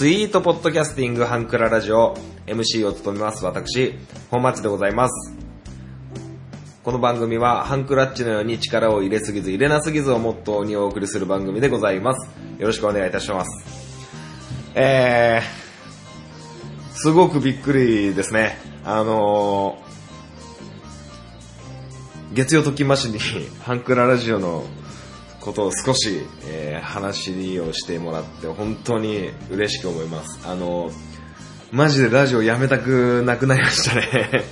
スイートポッドキャスティングハンクララジオ MC を務めます私、本町でございます。この番組はハンクラッチのように力を入れすぎず入れなすぎずをモットーにお送りする番組でございます。よろしくお願いいたします。えー、すごくびっくりですね。あのー、月曜ときましにハンクララジオのことを少し、えー話をしてもらって本当に嬉しく思います。あの、マジでラジオやめたくなくなりましたね。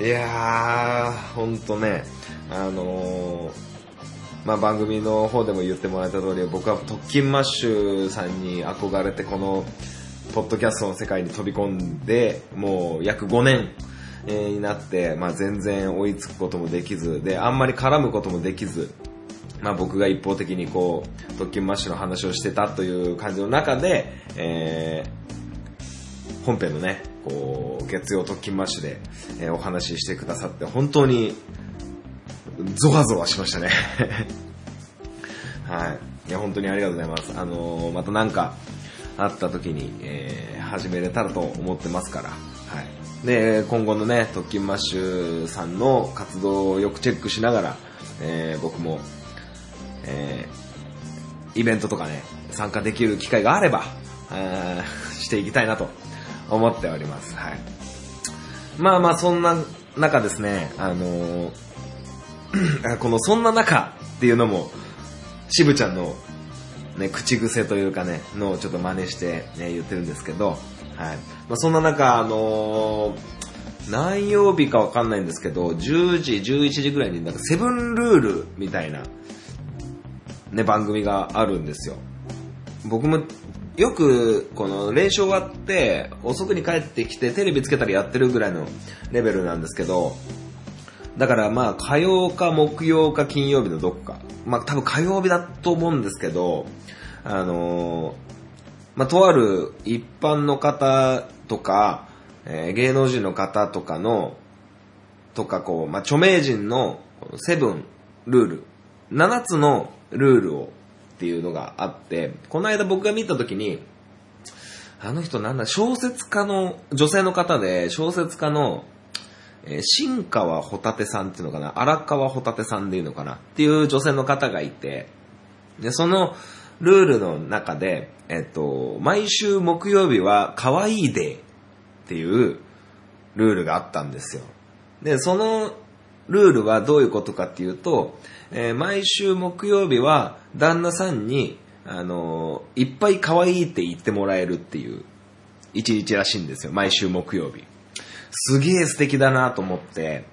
いやー、ほんとね、あのーまあ、番組の方でも言ってもらえた通り、僕は特勤マッシュさんに憧れて、この、ポッドキャストの世界に飛び込んで、もう約5年、えになって、まあ、全然追いつくこともできず、で、あんまり絡むこともできず、まあ、僕が一方的にこう、特勤マッシュの話をしてたという感じの中で、えー本編のね、こう、月曜特勤マッシュで、えーお話ししてくださって、本当に、ゾワゾワしましたね。はい。いや、本当にありがとうございます。あのーまたなんか、あった時に、えー始めれたらと思ってますから。はい。で、今後のね、特勤マッシュさんの活動をよくチェックしながら、えー僕も、えーイベントとかね、参加できる機会があれば、あー していきたいなと思っております。はい。まあまあ、そんな中ですね、あのー このそんな中っていうのも、渋ちゃんのね、口癖というかね、のをちょっと真似して、ね、言ってるんですけど、はい。まあ、そんな中、あのー何曜日かわかんないんですけど、10時、11時ぐらいになんかセブンルールみたいな、ね、番組があるんですよ。僕もよくこの練習終わって遅くに帰ってきてテレビつけたりやってるぐらいのレベルなんですけど、だからまあ火曜か木曜か金曜日のどこか。まあ多分火曜日だと思うんですけど、あのーまあとある一般の方とか、えー芸能人の方とかの、とかこう、まあ著名人のこのセブンルール、7つのルールをっていうのがあって、この間僕が見たときに、あの人なんだ、小説家の、女性の方で、小説家の、えー新川ホタテさんっていうのかな荒川ホタテさんでいうのかなっていう女性の方がいて、で、そのルールの中で、えっと、毎週木曜日は可愛いデーっていうルールがあったんですよ。で、そのルールはどういうことかっていうと、えー毎週木曜日は旦那さんに、あのーいっぱい可愛いって言ってもらえるっていう一日らしいんですよ。毎週木曜日。すげえ素敵だなと思って、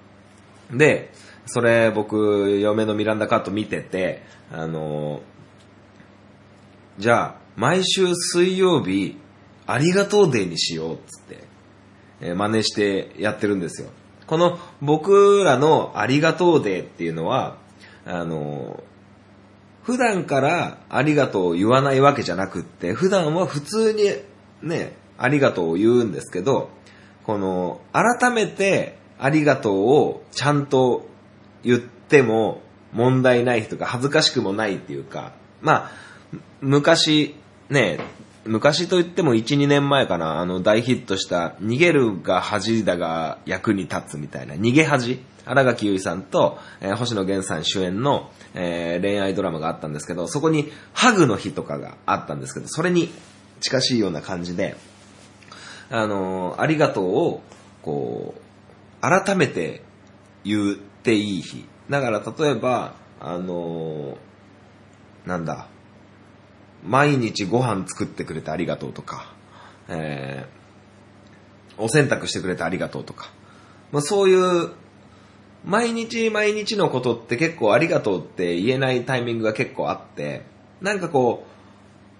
で、それ僕、嫁のミランダカット見てて、あのーじゃあ、毎週水曜日、ありがとうデーにしようっつって、えー真似してやってるんですよ。この僕らのありがとうデーっていうのは、あの普段からありがとうを言わないわけじゃなくって、普段は普通にね、ありがとうを言うんですけど、この、改めてありがとうをちゃんと言っても問題ないというか恥ずかしくもないっていうか、まあ、昔、ね、昔と言っても1、2年前かな、あの大ヒットした逃げるが恥だが役に立つみたいな、逃げ恥荒垣結衣さんと、えー星野源さん主演の、えー恋愛ドラマがあったんですけど、そこにハグの日とかがあったんですけど、それに近しいような感じで、あのーありがとうを、こう、改めて言っていい日。だから例えば、あのーなんだ、毎日ご飯作ってくれてありがとうとか、えーお洗濯してくれてありがとうとか、まあ、そういう、毎日毎日のことって結構ありがとうって言えないタイミングが結構あって、なんかこう、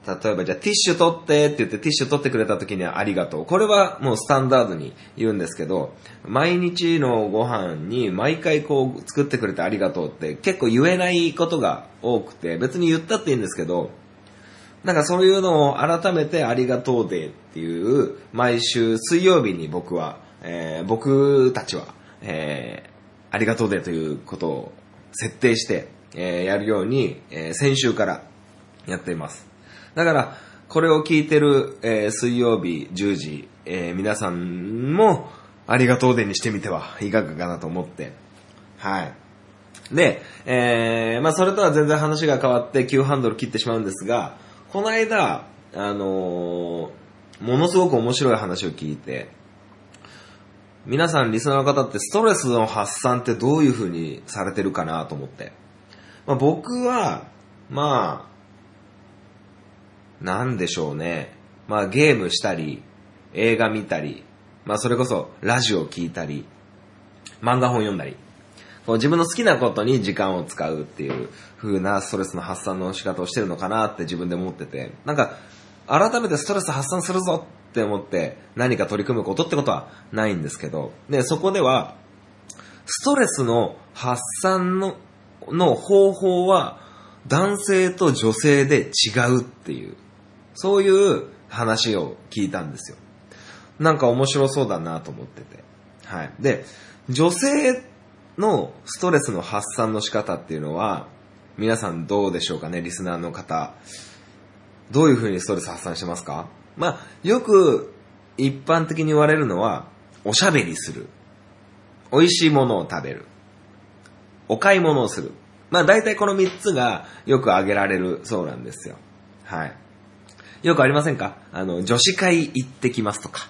例えばじゃあティッシュ取ってって言ってティッシュ取ってくれた時にはありがとう。これはもうスタンダードに言うんですけど、毎日のご飯に毎回こう作ってくれてありがとうって結構言えないことが多くて、別に言ったっていいんですけど、なんかそういうのを改めてありがとうデーっていう毎週水曜日に僕は、えー僕たちは、えーありがとうデーということを設定して、えーやるように、えー先週からやっています。だから、これを聞いてる、えー水曜日10時、えー皆さんもありがとうでにしてみてはいかがかなと思って。はい。で、えーまあそれとは全然話が変わって急ハンドル切ってしまうんですが、この間、あのーものすごく面白い話を聞いて、皆さんリスナーの方ってストレスの発散ってどういう風にされてるかなと思って。まあ、僕は、まあ、なんでしょうね。まあゲームしたり、映画見たり、まあそれこそラジオ聞いたり、漫画本読んだり、こう自分の好きなことに時間を使うっていう風なストレスの発散の仕方をしてるのかなって自分で思ってて、なんか改めてストレス発散するぞって思って何か取り組むことってことはないんですけど、で、そこでは、ストレスの発散のの方法は男性と女性で違うっていう、そういう話を聞いたんですよ。なんか面白そうだなと思ってて。はい。で、女性のストレスの発散の仕方っていうのは、皆さんどうでしょうかね、リスナーの方。どういう風にストレス発散してますか？まあ、よく一般的に言われるのは、おしゃべりする。美味しいものを食べる。お買い物をする。まあ大体この3つがよく挙げられるそうなんですよ。はい。よくありませんか？あの、女子会行ってきますとか。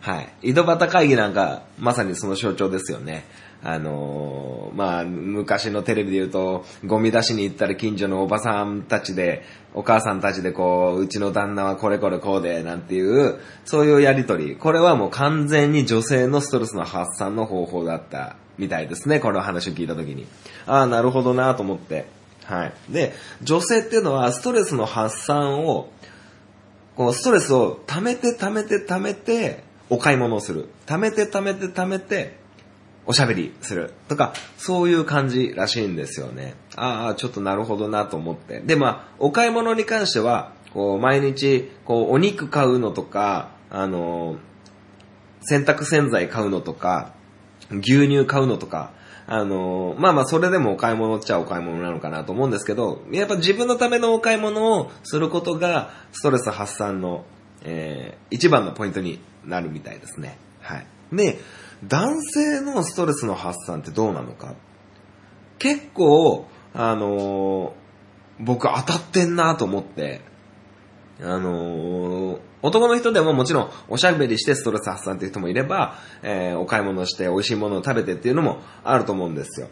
はい。井戸端会議なんか、まさにその象徴ですよね。あのーまあ、昔のテレビで言うと、ゴミ出しに行ったら近所のおばさんたちで、お母さんたちでこう、うちの旦那はこれこれこうで、なんていう、そういうやりとり。これはもう完全に女性のストレスの発散の方法だったみたいですね。この話を聞いたときに。ああ、なるほどなと思って。はい。で、女性っていうのはストレスの発散を、こう、ストレスを溜めて溜めて溜めて、お買い物をする。溜めて溜めて溜めて、おしゃべりする。とか、そういう感じらしいんですよね。ああ、ちょっとなるほどなと思って。で、まあ、お買い物に関しては、こう、毎日、こう、お肉買うのとか、あの、洗濯洗剤買うのとか、牛乳買うのとか、あの、まあまあ、それでもお買い物っちゃお買い物なのかなと思うんですけど、やっぱ自分のためのお買い物をすることが、ストレス発散の、えー、一番のポイントになるみたいですね。はい。で、男性のストレスの発散ってどうなのか結構、あのー僕当たってんなと思って、あのー男の人でももちろんおしゃべりしてストレス発散っていう人もいれば、えーお買い物して美味しいものを食べてっていうのもあると思うんですよ。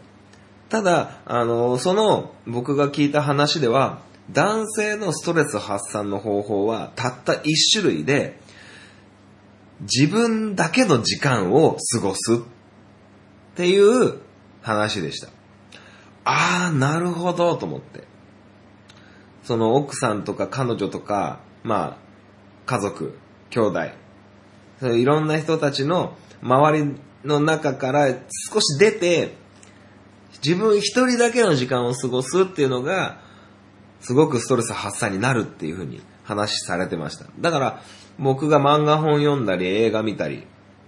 ただ、あのーその僕が聞いた話では、男性のストレス発散の方法はたった一種類で、自分だけの時間を過ごすっていう話でした。あー、なるほど、と思って。その奥さんとか彼女とか、まあ、家族、兄弟、そういろんな人たちの周りの中から少し出て、自分一人だけの時間を過ごすっていうのが、すごくストレス発散になるっていうふうに話されてました。だから、僕が漫画本読んだり、映画見たり、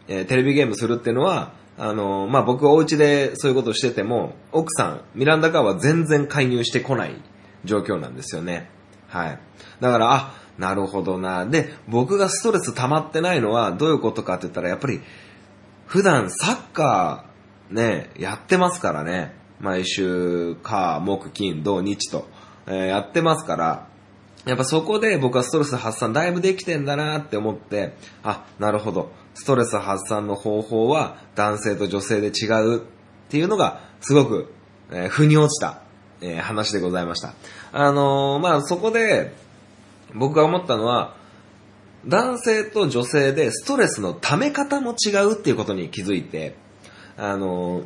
えーテレビゲームするっていうのは、あのーまあ、僕お家でそういうことしてても、奥さん、ミランダカーは全然介入してこない状況なんですよね。はい。だから、あ、なるほどな。で、僕がストレス溜まってないのはどういうことかって言ったら、やっぱり、普段サッカーね、やってますからね。毎週、火、木、金、土、日と、えーやってますから、やっぱそこで僕はストレス発散だいぶできてんだなって思って、あ、なるほど。ストレス発散の方法は男性と女性で違うっていうのがすごく、えー腑に落ちた、えー話でございました。あのーまあそこで僕が思ったのは、男性と女性でストレスの溜め方も違うっていうことに気づいて、あのー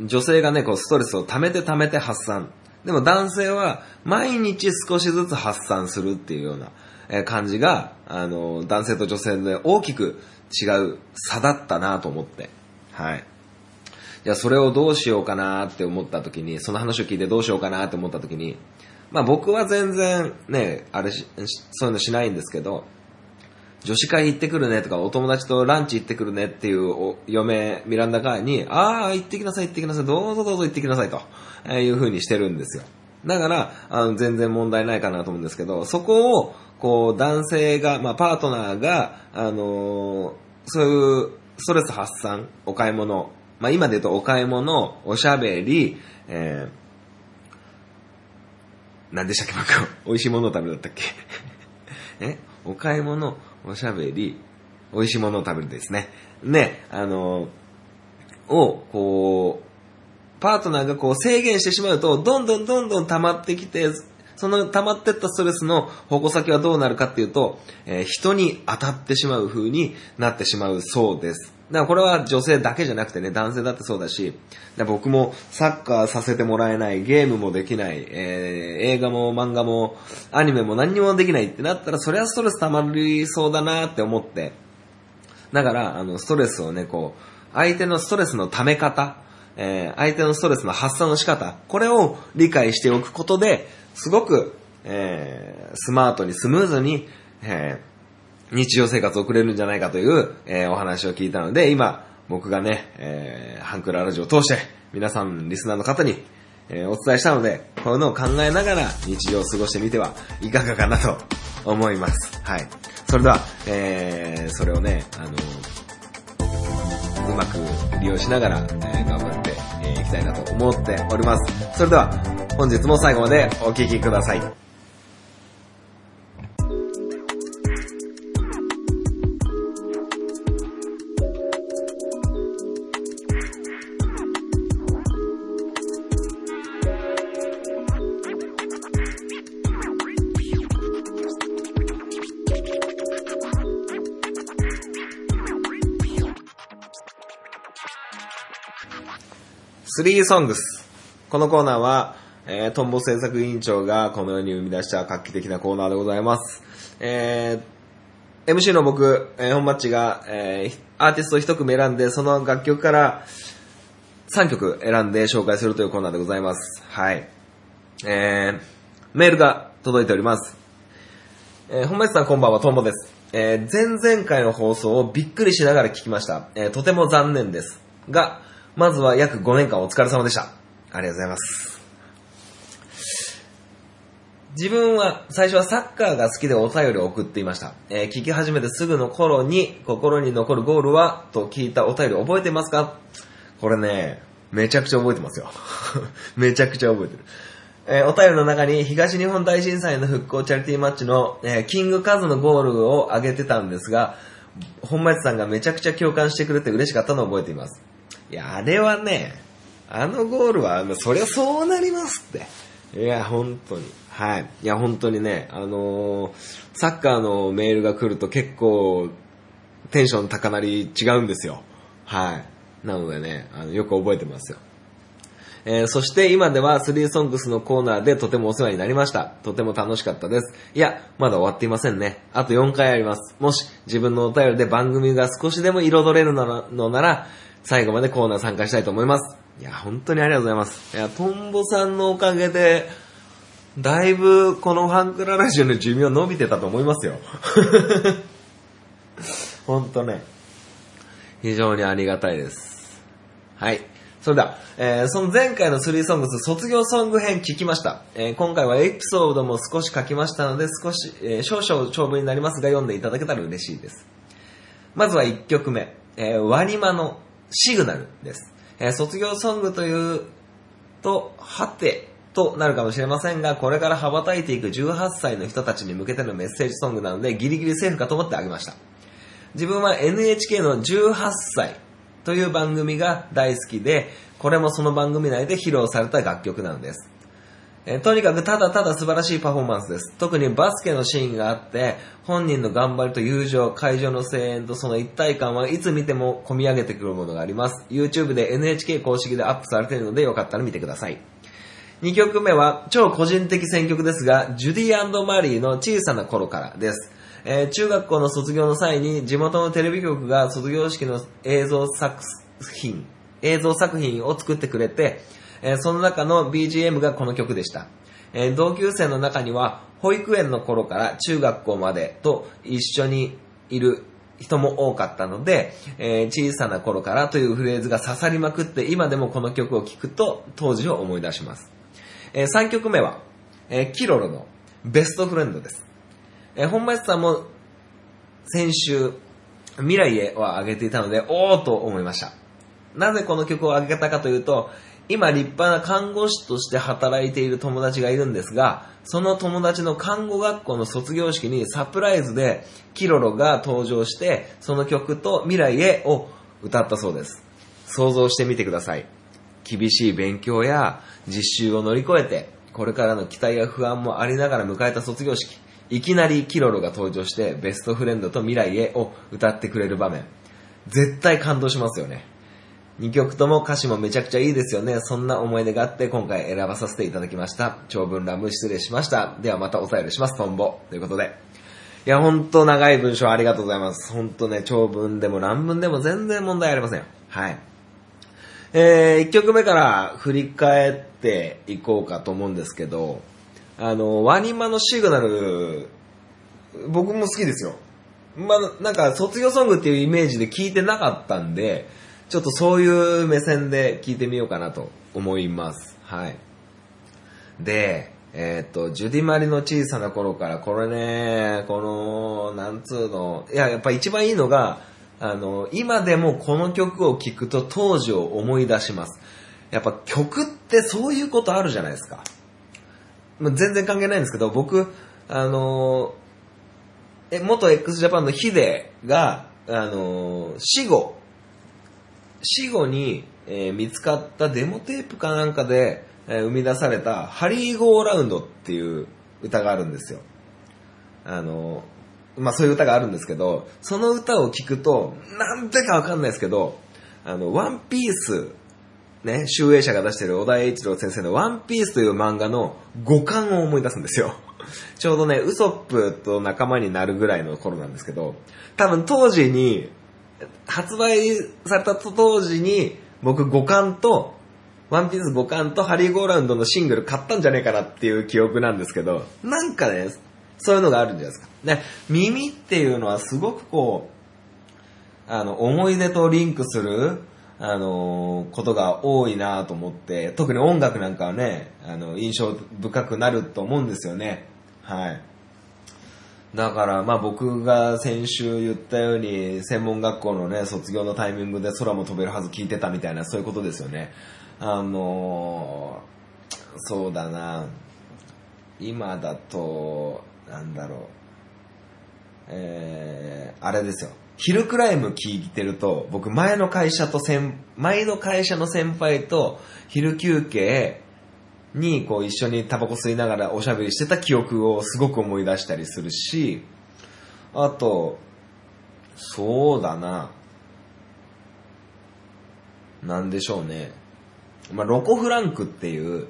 女性がね、こうストレスを溜めて溜めて発散。でも男性は毎日少しずつ発散するっていうような感じが、あの男性と女性で大きく違う差だったなと思って。はい。じゃあそれをどうしようかなって思った時に、その話を聞いてどうしようかなって思った時に、まあ僕は全然ね、あれ、しそういうのしないんですけど、女子会行ってくるねとか、お友達とランチ行ってくるねっていうお嫁、ミランダカーに、ああ、行ってきなさい行ってきなさい、どうぞどうぞ行ってきなさいと、えーいう風にしてるんですよ。だから、あの、全然問題ないかなと思うんですけど、そこを、こう、男性が、まあ、パートナーが、あのーそういうストレス発散、お買い物、まあ、今で言うとお買い物、おしゃべり、えー、何でしたっけ、僕、美味しいものを食べだったっけ。え？お買い物、おしゃべり、美味しいものを食べるですね。ね、あのを、こう、パートナーがこう制限してしまうと、どんどんどんどん溜まってきて、その溜まってったストレスの矛先はどうなるかっていうと、えー人に当たってしまう風になってしまうそうです。だからこれは女性だけじゃなくてね、男性だってそうだし、だ僕もサッカーさせてもらえない、ゲームもできない、えー映画も漫画もアニメも何にもできないってなったら、それはストレス溜まりそうだなって思って、だから、あの、ストレスをね、こう、相手のストレスの溜め方、えー相手のストレスの発散の仕方、これを理解しておくことで、すごく、えースマートにスムーズに、えー日常生活を送れるんじゃないかという、えーお話を聞いたので、今、僕がね、えーハンクララジオを通して、皆さん、リスナーの方に、えーお伝えしたので、こういうのを考えながら日常を過ごしてみてはいかがかなと思います。はい。それでは、えーそれをね、あのうまく利用しながら、えー頑張ってい、えーきたいなと思っております。それでは、本日も最後までお聴きください。スリーソングス。このコーナーは、えー、トンボ制作委員長がこのように生み出した画期的なコーナーでございます。えー、MC の僕、えー、本マッチが、えー、アーティストを一組選んで、その楽曲から3曲選んで紹介するというコーナーでございます。はい。えー、メールが届いております。えー、本町さんこんばんは、トンボです。えー、前々回の放送をびっくりしながら聞きました。えー、とても残念です。が、まずは約5年間お疲れ様でした。ありがとうございます。自分は最初はサッカーが好きでお便りを送っていました。えー聞き始めてすぐの頃に心に残るゴールはと聞いたお便り覚えてますか？これね、めちゃくちゃ覚えてますよ。めちゃくちゃ覚えてる。えーお便りの中に東日本大震災の復興チャリティーマッチの、えーキングカズのゴールを挙げてたんですが、本町さんがめちゃくちゃ共感してくれて嬉しかったのを覚えています。いや、あれはね、あのゴールは、そりゃそうなりますって。いや、本当に。はい。いや、本当にね、あのーサッカーのメールが来ると結構、テンション高鳴り違うんですよ。はい。なのでね、あのよく覚えてますよ。えーそして今では3ソングスのコーナーでとてもお世話になりました。とても楽しかったです。いや、まだ終わっていませんね。あと4回あります。もし自分のお便りで番組が少しでも彩れるのなら、最後までコーナー参加したいと思います。いや、本当にありがとうございます。いや、トンボさんのおかげで、だいぶこのファンクララジオの寿命伸びてたと思いますよ。本当ね。非常にありがたいです。はい。それでは、えーその前回の3ソングス卒業ソング編聞きました。えー今回はエピソードも少し書きましたので、少し、えー少々長文になりますが読んでいただけたら嬉しいです。まずは1曲目、えーワニマのシグナルです。えー卒業ソングというと、はてとなるかもしれませんが、これから羽ばたいていく18歳の人たちに向けてのメッセージソングなので、ギリギリセーフかと思ってあげました。自分は NHK の18歳という番組が大好きで、これもその番組内で披露された楽曲なんです。えーとにかくただただ素晴らしいパフォーマンスです。特にバスケのシーンがあって、本人の頑張りと友情、会場の声援とその一体感はいつ見ても込み上げてくるものがあります。YouTube で NHK 公式でアップされているのでよかったら見てください。2曲目は超個人的選曲ですが、ジュディマリーの小さな頃からです。えー中学校の卒業の際に地元のテレビ局が卒業式の映像作品、映像作品を作ってくれて、えーその中の BGM がこの曲でした。えー同級生の中には保育園の頃から中学校までと一緒にいる人も多かったので、えー小さな頃からというフレーズが刺さりまくって今でもこの曲を聴くと当時を思い出します。え3曲目は、えーキロロのベストフレンドです。えー、本町さんも先週、未来へは上げていたので、おーと思いました。なぜこの曲を上げたかというと、今立派な看護師として働いている友達がいるんですが、その友達の看護学校の卒業式にサプライズでキロロが登場して、その曲と未来へを歌ったそうです。想像してみてください。厳しい勉強や実習を乗り越えて、これからの期待や不安もありながら迎えた卒業式。いきなりキロロが登場して、ベストフレンドと未来へを歌ってくれる場面。絶対感動しますよね。2曲とも歌詞もめちゃくちゃいいですよね。そんな思い出があって今回選ばさせていただきました。長文乱文失礼しました。ではまたお便りします。トンボ。ということで。いや、ほんと長い文章ありがとうございます。ほんとね、長文でも乱文でも全然問題ありません。はい。えー、1曲目から振り返っていこうかと思うんですけど、あの、ワニマのシグナル、僕も好きですよ。まあ、なんか卒業ソングっていうイメージで聞いてなかったんで、ちょっとそういう目線で聞いてみようかなと思います。はい。で、えっ、と、ジュディマリの小さな頃から、これね、この、なんつうの、いや、やっぱ一番いいのが、あの、今でもこの曲を聴くと当時を思い出します。やっぱ曲ってそういうことあるじゃないですか。全然関係ないんですけど、僕、あの、え、元 x ジャパンのヒデが、あの、死後、死後に、えー見つかったデモテープかなんかで、えー生み出されたハリーゴーラウンドっていう歌があるんですよ。あの、まあそういう歌があるんですけど、その歌を聴くと、なんでかわかんないですけど、あの、ワンピース、ね、集英社が出してる小田栄一郎先生のワンピースという漫画の五巻を思い出すんですよ。ちょうどね、ウソップと仲間になるぐらいの頃なんですけど、多分当時に、発売されたと当時に、僕5巻と、ワンピース5巻とハリーゴーラウンドのシングル買ったんじゃねえかなっていう記憶なんですけど、なんかね、そういうのがあるんじゃないですか。ね、耳っていうのはすごくこう、あの、思い出とリンクする、あのことが多いなと思って、特に音楽なんかはね、あの、印象深くなると思うんですよね。はい。だから、まあ僕が先週言ったように、専門学校のね、卒業のタイミングで空も飛べるはず聞いてたみたいな、そういうことですよね。あのーそうだな。今だと、なんだろう。えー、あれですよ。ヒルクライム聞いてると、僕前の会社と先、前の会社の先輩と昼休憩にこう一緒にタバコ吸いながらおしゃべりしてた記憶をすごく思い出したりするし、あと、そうだな。なんでしょうね。まあ、ロコ・フランクっていう、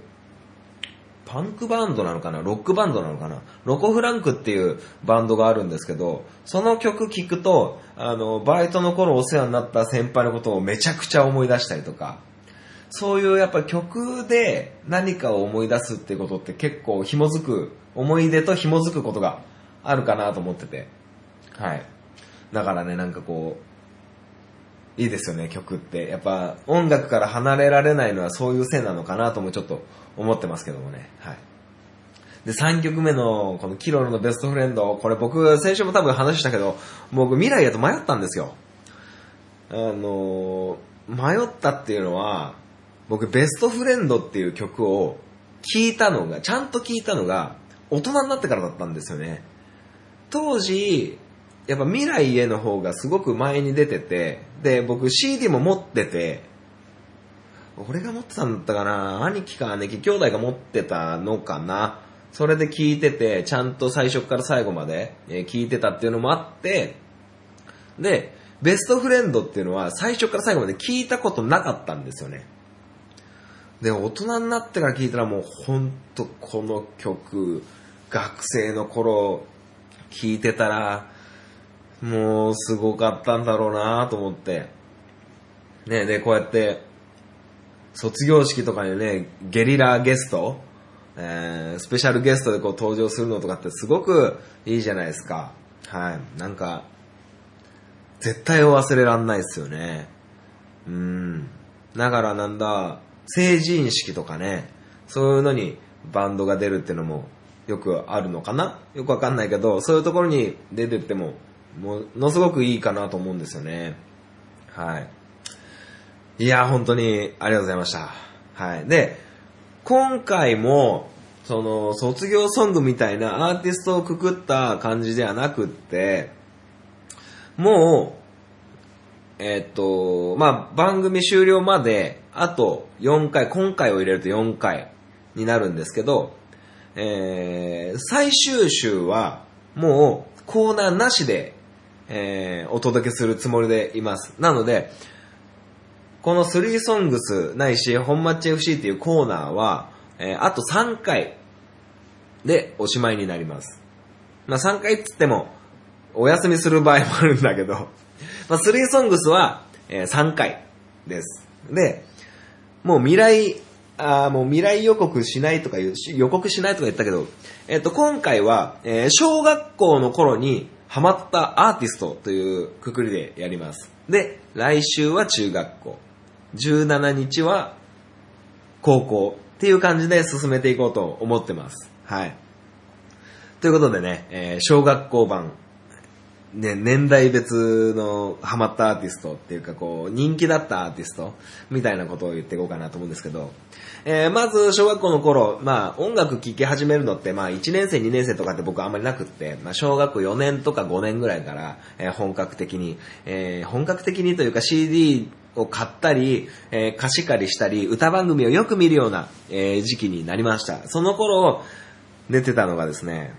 パンクバンドなのかな？ロックバンドなのかな？ロコ・フランクっていうバンドがあるんですけど、その曲聴くと、あの、バイトの頃お世話になった先輩のことをめちゃくちゃ思い出したりとか、そういうやっぱ曲で何かを思い出すってことって結構紐づく、思い出と紐づくことがあるかなと思ってて。はい。だからね、なんかこう、いいですよね、曲って。やっぱ音楽から離れられないのはそういうせいなのかなともちょっと思ってますけどもね。はい。で、3曲目のこのキロロのベストフレンド、これ僕先週も多分話したけど、僕未来へと迷ったんですよ。あの迷ったっていうのは、僕ベストフレンドっていう曲を聞いたのが、ちゃんと聞いたのが大人になってからだったんですよね。当時、やっぱ未来への方がすごく前に出てて、で、僕 CD も持ってて、俺が持ってたんだったかな兄貴か姉貴、兄弟が持ってたのかなそれで聞いてて、ちゃんと最初から最後まで聞いてたっていうのもあって、で、ベストフレンドっていうのは最初から最後まで聞いたことなかったんですよね。で、大人になってから聞いたらもうほんとこの曲、学生の頃聞いてたら、もうすごかったんだろうなと思って。ね、で、こうやって、卒業式とかにね、ゲリラゲスト、えー、スペシャルゲストでこう登場するのとかってすごくいいじゃないですか。はい。なんか、絶対忘れらんないですよね。うん。だからなんだ、成人式とかね、そういうのにバンドが出るっていうのもよくあるのかな？よくわかんないけど、そういうところに出てっても、ものすごくいいかなと思うんですよね。はい。いや、本当にありがとうございました。はい。で、今回も、その、卒業ソングみたいなアーティストをくくった感じではなくって、もう、えっ、と、まあ、番組終了まで、あと4回、今回を入れると4回になるんですけど、えー、最終週は、もう、コーナーなしで、えー、お届けするつもりでいます。なので、この3ソングスないし、本マッチ FC っていうコーナーは、えーあと3回でおしまいになります。まあ3回っつっても、お休みする場合もあるんだけど、まあ3ソングスは、えー3回です。で、もう未来、あもう未来予告しないとか言う、予告しないとか言ったけど、えっ、と、今回は、えー小学校の頃にハマったアーティストというくくりでやります。で、来週は中学校。17日は高校っていう感じで進めていこうと思ってます。はい。ということでね、えー小学校版、ね、年代別のハマったアーティストっていうかこう、人気だったアーティストみたいなことを言っていこうかなと思うんですけど、えーまず小学校の頃、まあ音楽聴き始めるのってまあ1年生2年生とかって僕あんまりなくって、まあ小学校4年とか5年ぐらいから、えー本格的に、えー本格的にというか CD を買ったり、えー貸し借りしたり、歌番組をよく見るような、えー時期になりました。その頃出てたのがですね、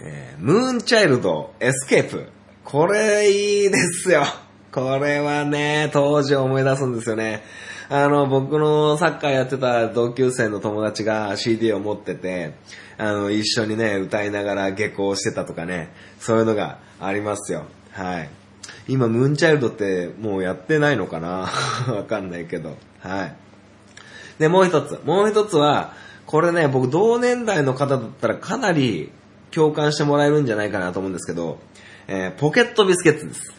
えー MOON CHILD、 ESCAPE。これいいですよ。これはね、当時思い出すんですよね。あの、僕のサッカーやってた同級生の友達が CD を持ってて、あの、一緒にね、歌いながら下校してたとかね、そういうのがありますよ。はい。今、ムーンチャイルドってもうやってないのかな？わかんないけど。はい。で、もう一つ。もう一つは、これね、僕同年代の方だったらかなり共感してもらえるんじゃないかなと思うんですけど、えーポケットビスケッツです。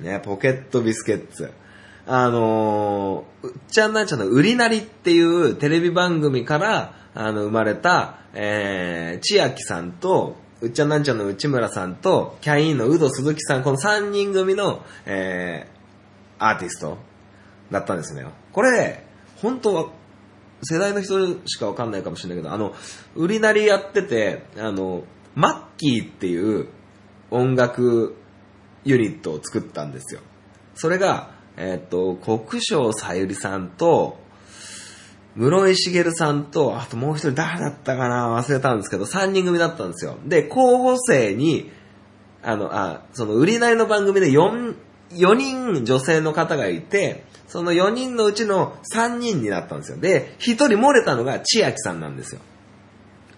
ね、ポケットビスケッツ。あのー、うっちゃんなんちゃんの売りなりっていうテレビ番組から、あの、生まれた、えー、千秋さんと、うっちゃんなんちゃんの内村さんと、キャインの有働鈴木さん、この3人組の、えー、アーティストだったんですね。これ、本当は、世代の人しかわかんないかもしれないけど、あの、売りなりやってて、あの、マッキーっていう音楽ユニットを作ったんですよ。それが、えっ、と、国生さゆりさんと、室井茂さんと、あともう一人誰だったかな忘れたんですけど、3人組だったんですよ。で、候補生に、あの、あ、その売りなりの番組で4、4人女性の方がいて、その4人のうちの3人になったんですよ。で、1人漏れたのが千秋さんなんですよ。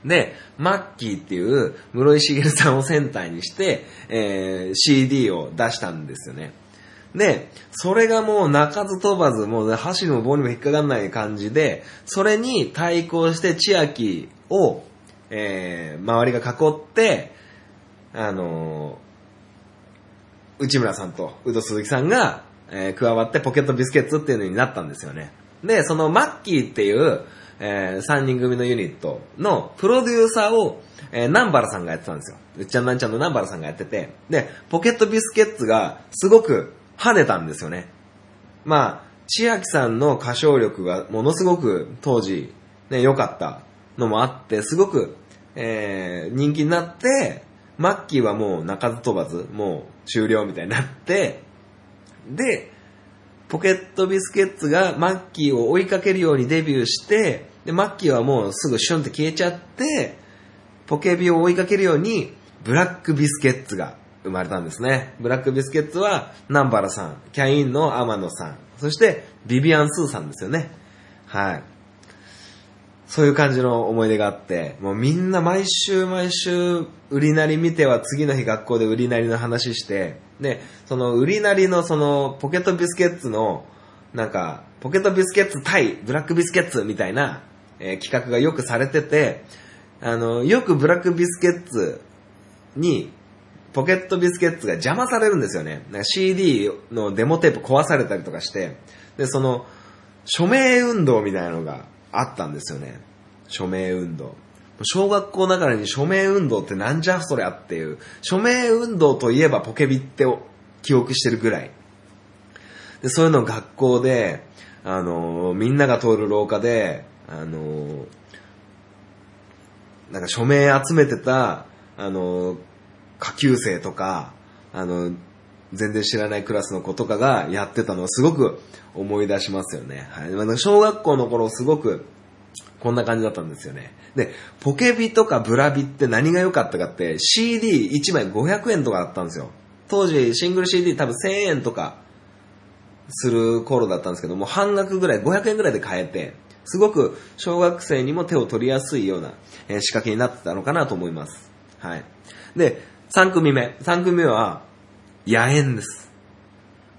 で、マッキーっていう室井茂さんをセンターにして、えー CD を出したんですよね。で、それがもう鳴かず飛ばず、もう箸も棒にも引っかかんない感じで、それに対抗して千秋を、えー周りが囲って、あのー内村さんと宇戸鈴木さんが、えー加わってポケットビスケッツっていうのになったんですよね。で、そのマッキーっていう、え3人組のユニットのプロデューサーを、えー南原さんがやってたんですよ。うっちゃんなんちゃんの南原さんがやってて、で、ポケットビスケッツがすごく跳ねたんですよね。まあ、千秋さんの歌唱力がものすごく当時ね、良かったのもあって、すごく、えー人気になって、マッキーはもう鳴かず飛ばず、もう終了みたいになって、で、ポケットビスケッツがマッキーを追いかけるようにデビューして、で、マッキーはもうすぐシュンって消えちゃって、ポケビを追いかけるように、ブラックビスケッツが生まれたんですね。ブラックビスケッツは、南原さん、キャインの天野さん、そして、ビビアン・スーさんですよね。はい。そういう感じの思い出があって、もうみんな毎週毎週、売りなり見ては次の日学校で売りなりの話して、で、その売りなりのそのポケットビスケッツの、なんか、ポケットビスケッツ対ブラックビスケッツみたいな、えー企画がよくされてて、あの、よくブラックビスケッツに、ポケットビスケッツが邪魔されるんですよね。CD のデモテープ壊されたりとかして、で、その、署名運動みたいなのがあったんですよね。署名運動。小学校ながらに署名運動ってなんじゃそりゃっていう、署名運動といえばポケビって記憶してるぐらい。で、そういうの学校で、あの、みんなが通る廊下で、あの、なんか署名集めてた、あの、下級生とか、あの、全然知らないクラスの子とかがやってたのをすごく思い出しますよね。はい。小学校の頃すごくこんな感じだったんですよね。で、ポケビとかブラビって何が良かったかって CD1 枚500円とかだったんですよ。当時シングル CD 多分1000円とかする頃だったんですけども、半額ぐらい、500円ぐらいで買えて、すごく小学生にも手を取りやすいような仕掛けになってたのかなと思います。はい。で、3組目。3組目は、野縁です。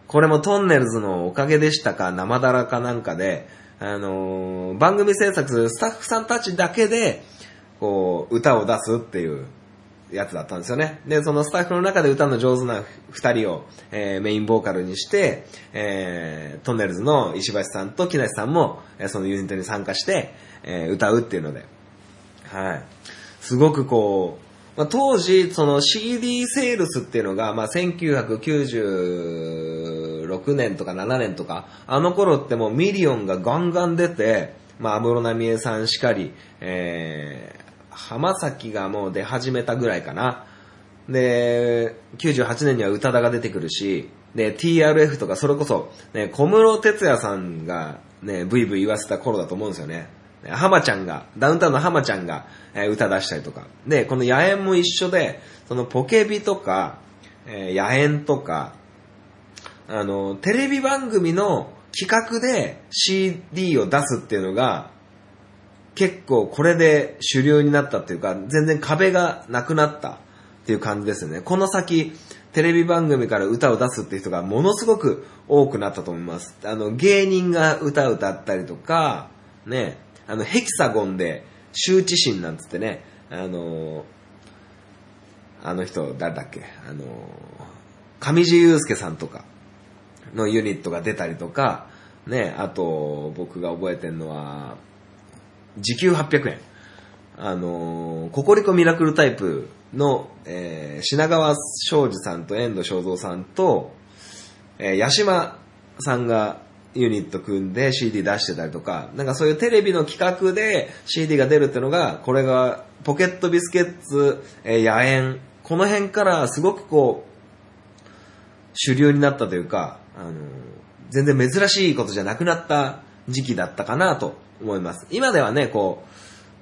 これもトンネルズのおかげでしたか、生だらかなんかで、あのー、番組制作、スタッフさんたちだけで、こう、歌を出すっていうやつだったんですよね。で、そのスタッフの中で歌の上手な二人を、えー、メインボーカルにして、えー、とんねるずの石橋さんと木梨さんも、え、そのユニットに参加して、え、歌うっていうので、はい。すごくこう、まあ、当時、その CD セールスっていうのが、まあ、1996年とか7年とか、あの頃ってもうミリオンがガンガン出て、まあ、安室奈美恵さんしかり、えー、浜崎がもう出始めたぐらいかな。で、98年には宇多田が出てくるし、で、TRF とかそれこそ、ね、小室哲也さんがね、ブイブイ言わせた頃だと思うんですよね。浜ちゃんが、ダウンタウンの浜ちゃんが、えー、歌出したりとか。で、この野猿も一緒で、そのポケビとか、えー、野猿とか、あの、テレビ番組の企画で CD を出すっていうのが、結構これで主流になったっていうか、全然壁がなくなったっていう感じですよね。この先、テレビ番組から歌を出すっていう人がものすごく多くなったと思います。あの、芸人が歌を歌ったりとか、ね、あの、ヘキサゴンで、羞恥心なんつってね、あの、あの人、誰だっけ、あの、上地雄介さんとかのユニットが出たりとか、ね、あと、僕が覚えてるのは、時給800円。あのー、ココリコミラクルタイプの、えー、品川庄司さんと遠藤正蔵さんと、えー、八島さんがユニット組んで CD 出してたりとか、なんかそういうテレビの企画で CD が出るってのが、これがポケットビスケッツ、えー、野猿、この辺からすごくこう、主流になったというか、あのー、全然珍しいことじゃなくなった時期だったかなと思います。今ではね、こ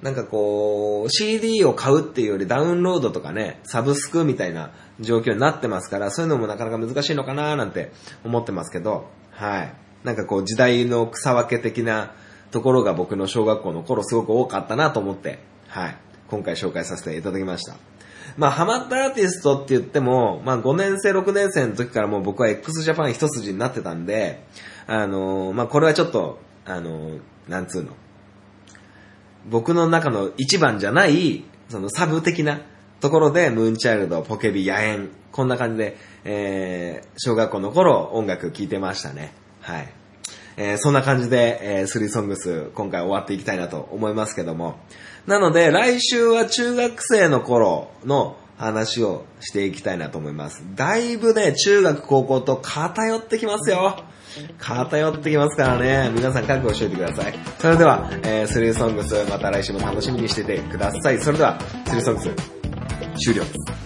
う、なんかこう、CD を買うっていうよりダウンロードとかね、サブスクみたいな状況になってますから、そういうのもなかなか難しいのかななんて思ってますけど、はい。なんかこう時代の草分け的なところが僕の小学校の頃すごく多かったなと思って、はい。今回紹介させていただきました。まあ、ハマったアーティストって言っても、まあ、5年生、6年生の時からもう僕は x ジャパン一筋になってたんで、あのー、まあ、これはちょっと、あのー、なんつうの。僕の中の一番じゃない、そのサブ的なところで、ムーンチャイルド、ポケビ、野猿、こんな感じで、えー、小学校の頃音楽聴いてましたね。はい。えー、そんな感じで、えー、スリーソングス、今回終わっていきたいなと思いますけども。なので、来週は中学生の頃の話をしていきたいなと思います。だいぶね、中学高校と偏ってきますよ。偏ってきますからね。皆さん覚悟しておいてください。それでは、えー、スリーソングス、また来週も楽しみにしててください。それでは、スリーソングス、終了です。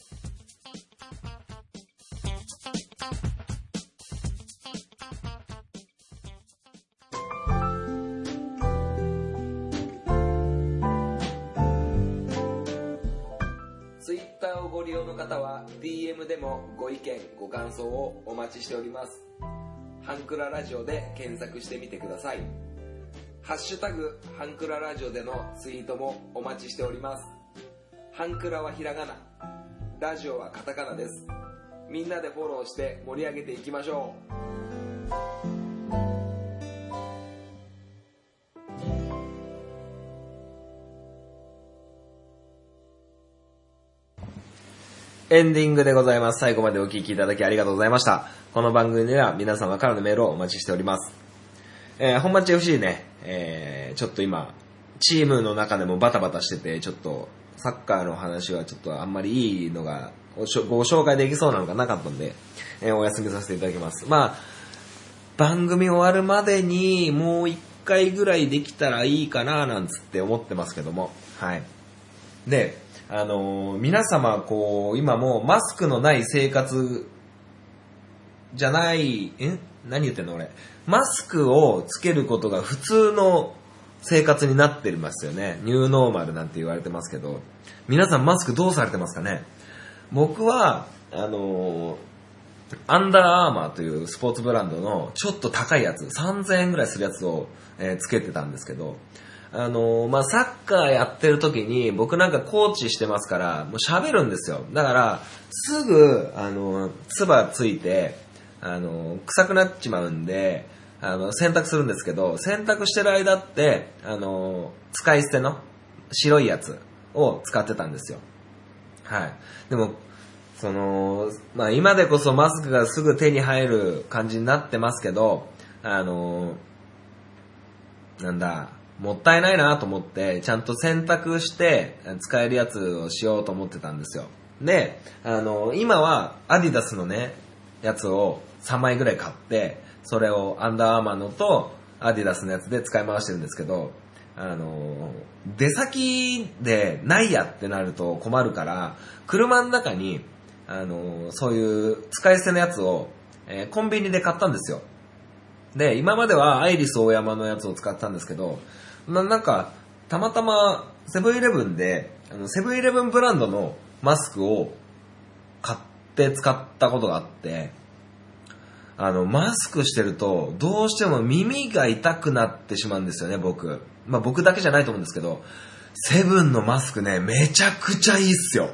のご意見、ご感想をお待ちしております。ハンクララジオで検索してみてください。ハッシュタグ、ハンクララジオでのツイートもお待ちしております。ハンクラはひらがな、ラジオはカタカナです。みんなでフォローして盛り上げていきましょう。エンディングでございます。最後までお聞きいただきありがとうございました。この番組では皆様からのメールをお待ちしております。えー、本町 FC ね、えー、ちょっと今、チームの中でもバタバタしてて、ちょっと、サッカーの話はちょっとあんまりいいのが、ご紹介できそうなのがなかったんで、えー、お休みさせていただきます。まあ、番組終わるまでにもう一回ぐらいできたらいいかななんつって思ってますけども、はい。で、あのー、皆様、こう、今もうマスクのない生活じゃない、ん何言ってんの俺？マスクをつけることが普通の生活になってますよね。ニューノーマルなんて言われてますけど、皆さんマスクどうされてますかね？僕は、あのー、アンダーアーマーというスポーツブランドのちょっと高いやつ、3000円ぐらいするやつを、え、つけてたんですけど、あのー、まあ、サッカーやってる時に僕なんかコーチしてますから、もう喋るんですよ。だから、すぐ、あのー、唾ついて、あのー、臭くなっちまうんで、あの、洗濯するんですけど、洗濯してる間って、あの、使い捨ての白いやつを使ってたんですよ。はい。でも、その、まあ今でこそマスクがすぐ手に入る感じになってますけど、あの、なんだ、もったいないなと思って、ちゃんと洗濯して使えるやつをしようと思ってたんですよ。で、あの、今はアディダスのね、やつを3枚ぐらい買って、それをアンダーアーマーのとアディダスのやつで使い回してるんですけど、あの、出先でないやってなると困るから、車の中に、あの、そういう使い捨てのやつを、えー、コンビニで買ったんですよ。で、今まではアイリス大山のやつを使ったんですけど、ななんか、たまたまセブンイレブンで、あのセブンイレブンブランドのマスクを買って使ったことがあって、あの、マスクしてると、どうしても耳が痛くなってしまうんですよね、僕。まあ僕だけじゃないと思うんですけど、セブンのマスクね、めちゃくちゃいいっすよ。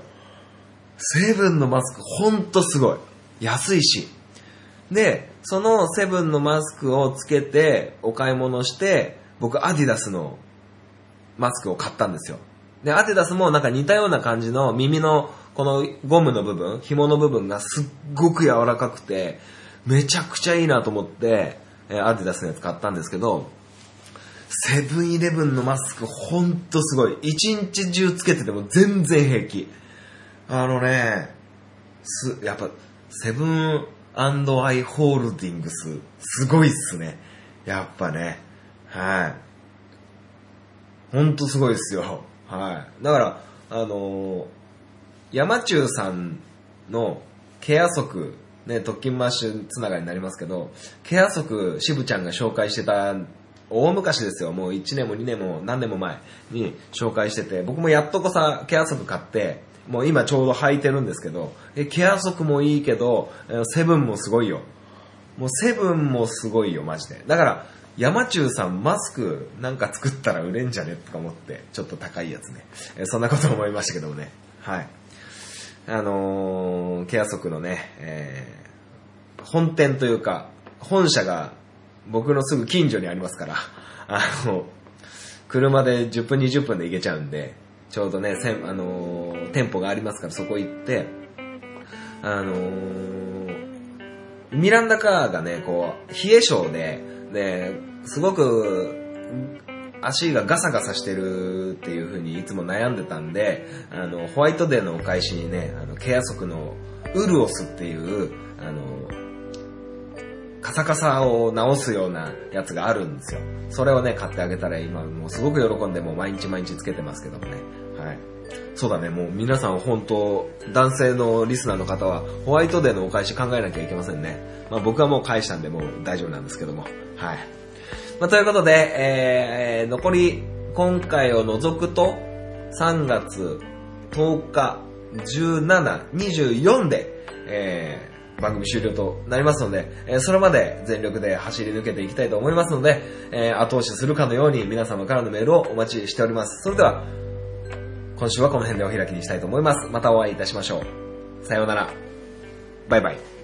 セブンのマスクほんとすごい。安いし。で、そのセブンのマスクをつけてお買い物して、僕アディダスのマスクを買ったんですよ。で、アディダスもなんか似たような感じの耳のこのゴムの部分、紐の部分がすっごく柔らかくて、めちゃくちゃいいなと思って、えアディダスのやつ買ったんですけど、セブンイレブンのマスクほんとすごい。一日中つけてても全然平気。あのね、す、やっぱ、セブンアイ・ホールディングス、すごいっすね。やっぱね。はい。ほんとすごいっすよ。はい。だから、あのー、山中さんのケア足、ね、特勤マッシュつながりになりますけど、ケア足、渋ちゃんが紹介してた、大昔ですよ。もう1年も2年も何年も前に紹介してて、僕もやっとこさ、ケア足買って、もう今ちょうど履いてるんですけど、え、ケア足もいいけど、セブンもすごいよ。もうセブンもすごいよ、マジで。だから、山中さんマスクなんか作ったら売れんじゃね？とか思って、ちょっと高いやつね。えそんなこと思いましたけどもね。はい。あのー、ケア足のね、えー、本店というか、本社が僕のすぐ近所にありますから、あの、車で10分20分で行けちゃうんで、ちょうどね、せんあのー、店舗がありますからそこ行って、あのー、ミランダカーがね、こう、冷え性で、で、すごく、足がガサガサしてるっていう風にいつも悩んでたんで、あの、ホワイトデーのお返しにね、あの、ケア足のウルオスっていう、あの、カサカサを直すようなやつがあるんですよ。それをね、買ってあげたら今もうすごく喜んでもう毎日毎日つけてますけどもね。はい。そうだね、もう皆さん本当、男性のリスナーの方はホワイトデーのお返し考えなきゃいけませんね。まあ僕はもう返したんでもう大丈夫なんですけども。はい。まあということで、えー、残り今回を除くと3月10日17、24で、えー、番組終了となりますので、えーそれまで全力で走り抜けていきたいと思いますので、えー後押しするかのように皆様からのメールをお待ちしております。それでは、今週はこの辺でお開きにしたいと思います。またお会いいたしましょう。さようなら。バイバイ。